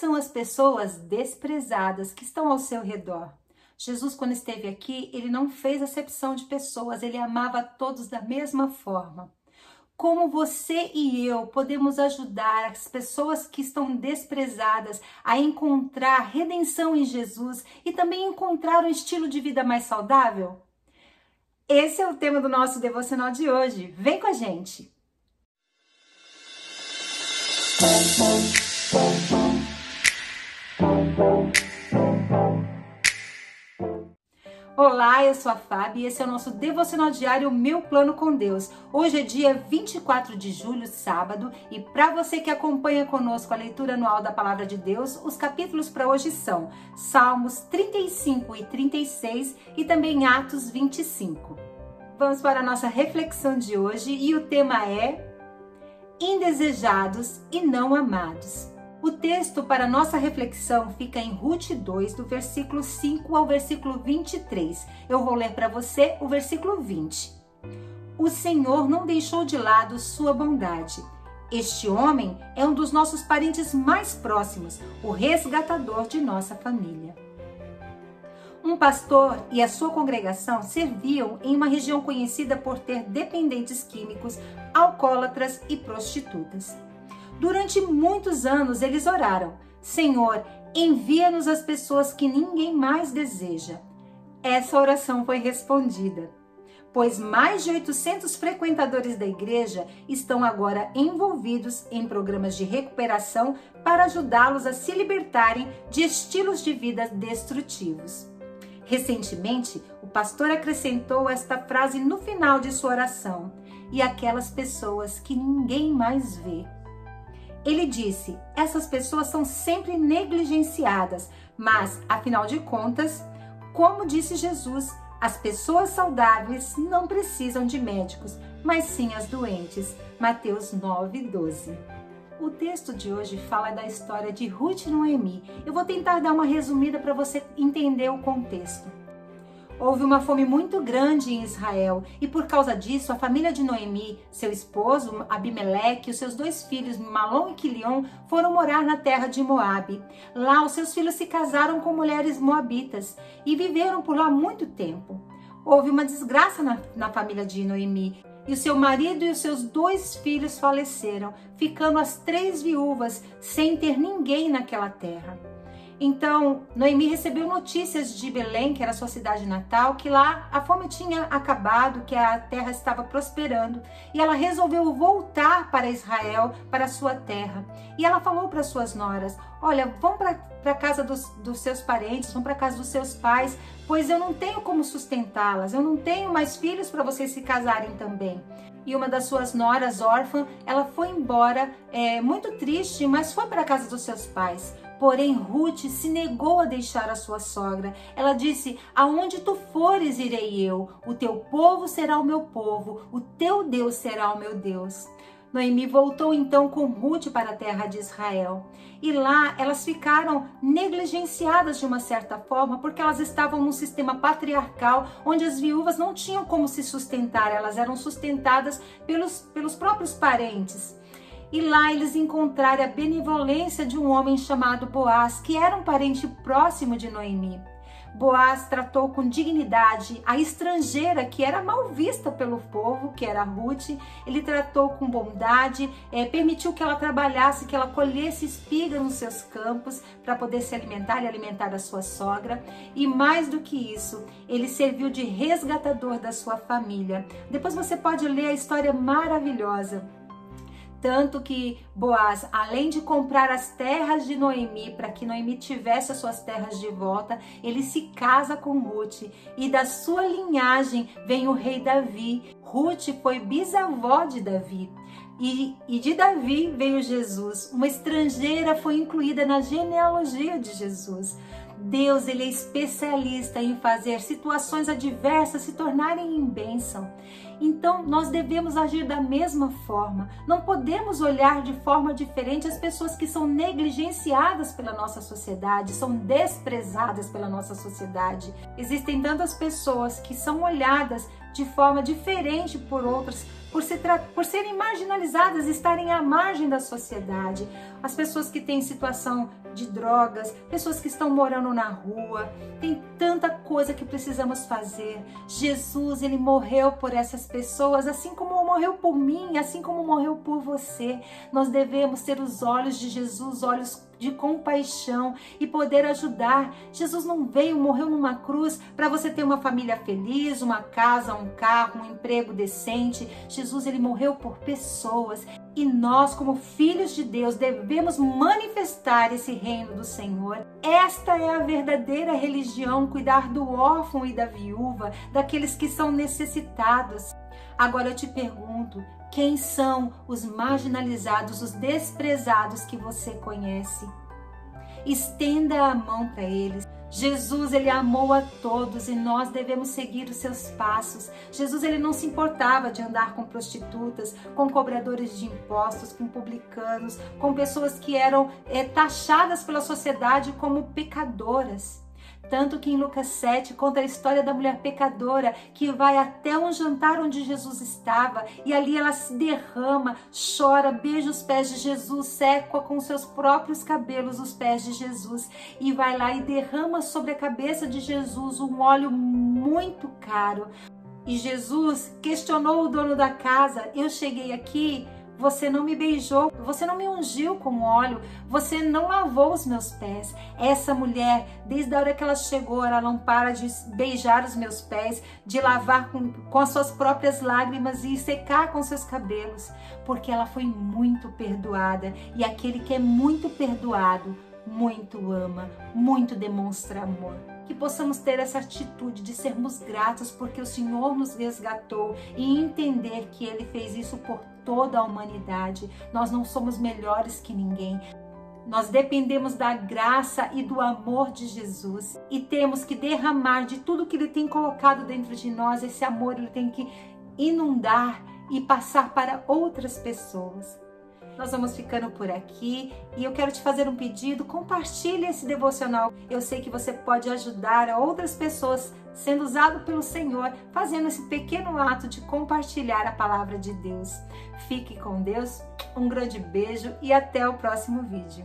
são as pessoas desprezadas que estão ao seu redor? Jesus, quando esteve aqui, ele não fez acepção de pessoas, ele amava todos da mesma forma. Como você e eu podemos ajudar as pessoas que estão desprezadas a encontrar redenção em Jesus e também encontrar um estilo de vida mais saudável? Esse é o tema do nosso devocional de hoje. Vem com a gente! Olá, eu sou a Fábio e esse é o nosso devocional diário Meu Plano com Deus. Hoje é dia 24 de julho, sábado, e para você que acompanha conosco a leitura anual da Palavra de Deus, os capítulos para hoje são Salmos 35 e 36 e também Atos 25. Vamos para a nossa reflexão de hoje e o tema é Indesejados e não amados. O texto para nossa reflexão fica em Ruth 2, do versículo 5 ao versículo 23. Eu vou ler para você o versículo 20. O Senhor não deixou de lado sua bondade. Este homem é um dos nossos parentes mais próximos, o resgatador de nossa família. Um pastor e a sua congregação serviam em uma região conhecida por ter dependentes químicos, alcoólatras e prostitutas. Durante muitos anos eles oraram: Senhor, envia-nos as pessoas que ninguém mais deseja. Essa oração foi respondida, pois mais de 800 frequentadores da igreja estão agora envolvidos em programas de recuperação para ajudá-los a se libertarem de estilos de vida destrutivos. Recentemente, o pastor acrescentou esta frase no final de sua oração: e aquelas pessoas que ninguém mais vê. Ele disse: essas pessoas são sempre negligenciadas, mas, afinal de contas, como disse Jesus, as pessoas saudáveis não precisam de médicos, mas sim as doentes. Mateus 9, 12. O texto de hoje fala da história de Ruth e Noemi. Eu vou tentar dar uma resumida para você entender o contexto. Houve uma fome muito grande em Israel e por causa disso a família de Noemi, seu esposo Abimeleque e os seus dois filhos Malom e Quilion foram morar na terra de Moabe. Lá os seus filhos se casaram com mulheres moabitas e viveram por lá muito tempo. Houve uma desgraça na, na família de Noemi e o seu marido e os seus dois filhos faleceram, ficando as três viúvas sem ter ninguém naquela terra. Então, Noemi recebeu notícias de Belém, que era sua cidade natal, que lá a fome tinha acabado, que a terra estava prosperando, e ela resolveu voltar para Israel, para sua terra. E ela falou para suas noras: Olha, vão para a casa dos, dos seus parentes, vão para a casa dos seus pais, pois eu não tenho como sustentá-las, eu não tenho mais filhos para vocês se casarem também e uma das suas noras órfã, ela foi embora é, muito triste, mas foi para a casa dos seus pais. Porém, Ruth se negou a deixar a sua sogra. Ela disse: Aonde tu fores, irei eu. O teu povo será o meu povo, o teu Deus será o meu Deus. Noemi voltou então com Ruth para a terra de Israel. E lá elas ficaram negligenciadas de uma certa forma, porque elas estavam num sistema patriarcal onde as viúvas não tinham como se sustentar, elas eram sustentadas pelos, pelos próprios parentes e lá eles encontraram a benevolência de um homem chamado Boaz, que era um parente próximo de Noemi. Boaz tratou com dignidade a estrangeira que era mal vista pelo povo, que era Ruth. Ele tratou com bondade, é, permitiu que ela trabalhasse, que ela colhesse espigas nos seus campos para poder se alimentar e alimentar a sua sogra. E mais do que isso, ele serviu de resgatador da sua família. Depois você pode ler a história maravilhosa tanto que Boaz, além de comprar as terras de Noemi, para que Noemi tivesse as suas terras de volta, ele se casa com Ruth. E da sua linhagem vem o rei Davi. Ruth foi bisavó de Davi. E, e de Davi veio Jesus. Uma estrangeira foi incluída na genealogia de Jesus. Deus ele é especialista em fazer situações adversas se tornarem em bênção. Então nós devemos agir da mesma forma. Não podemos olhar de forma diferente as pessoas que são negligenciadas pela nossa sociedade, são desprezadas pela nossa sociedade. Existem tantas pessoas que são olhadas de forma diferente por outras por, se por serem marginalizadas, estarem à margem da sociedade. As pessoas que têm situação de drogas, pessoas que estão morando na rua. Tem tanta coisa que precisamos fazer. Jesus, ele morreu por essas pessoas, assim como morreu por mim, assim como morreu por você. Nós devemos ter os olhos de Jesus, olhos de compaixão e poder ajudar. Jesus não veio, morreu numa cruz para você ter uma família feliz, uma casa, um carro, um emprego decente. Jesus ele morreu por pessoas e nós, como filhos de Deus, devemos manifestar esse reino do Senhor. Esta é a verdadeira religião, cuidar do órfão e da viúva, daqueles que são necessitados. Agora eu te pergunto, quem são os marginalizados, os desprezados que você conhece? Estenda a mão para eles. Jesus, ele amou a todos e nós devemos seguir os seus passos. Jesus, ele não se importava de andar com prostitutas, com cobradores de impostos, com publicanos, com pessoas que eram é, taxadas pela sociedade como pecadoras. Tanto que em Lucas 7 conta a história da mulher pecadora que vai até um jantar onde Jesus estava e ali ela se derrama, chora, beija os pés de Jesus, seca com seus próprios cabelos os pés de Jesus e vai lá e derrama sobre a cabeça de Jesus um óleo muito caro. E Jesus questionou o dono da casa: Eu cheguei aqui você não me beijou, você não me ungiu com óleo, você não lavou os meus pés. Essa mulher, desde a hora que ela chegou, ela não para de beijar os meus pés, de lavar com, com as suas próprias lágrimas e secar com seus cabelos, porque ela foi muito perdoada. E aquele que é muito perdoado, muito ama, muito demonstra amor que possamos ter essa atitude de sermos gratos porque o Senhor nos resgatou e entender que Ele fez isso por toda a humanidade. Nós não somos melhores que ninguém. Nós dependemos da graça e do amor de Jesus e temos que derramar de tudo que Ele tem colocado dentro de nós. Esse amor Ele tem que inundar e passar para outras pessoas. Nós vamos ficando por aqui e eu quero te fazer um pedido: compartilhe esse devocional. Eu sei que você pode ajudar outras pessoas sendo usado pelo Senhor, fazendo esse pequeno ato de compartilhar a palavra de Deus. Fique com Deus, um grande beijo e até o próximo vídeo.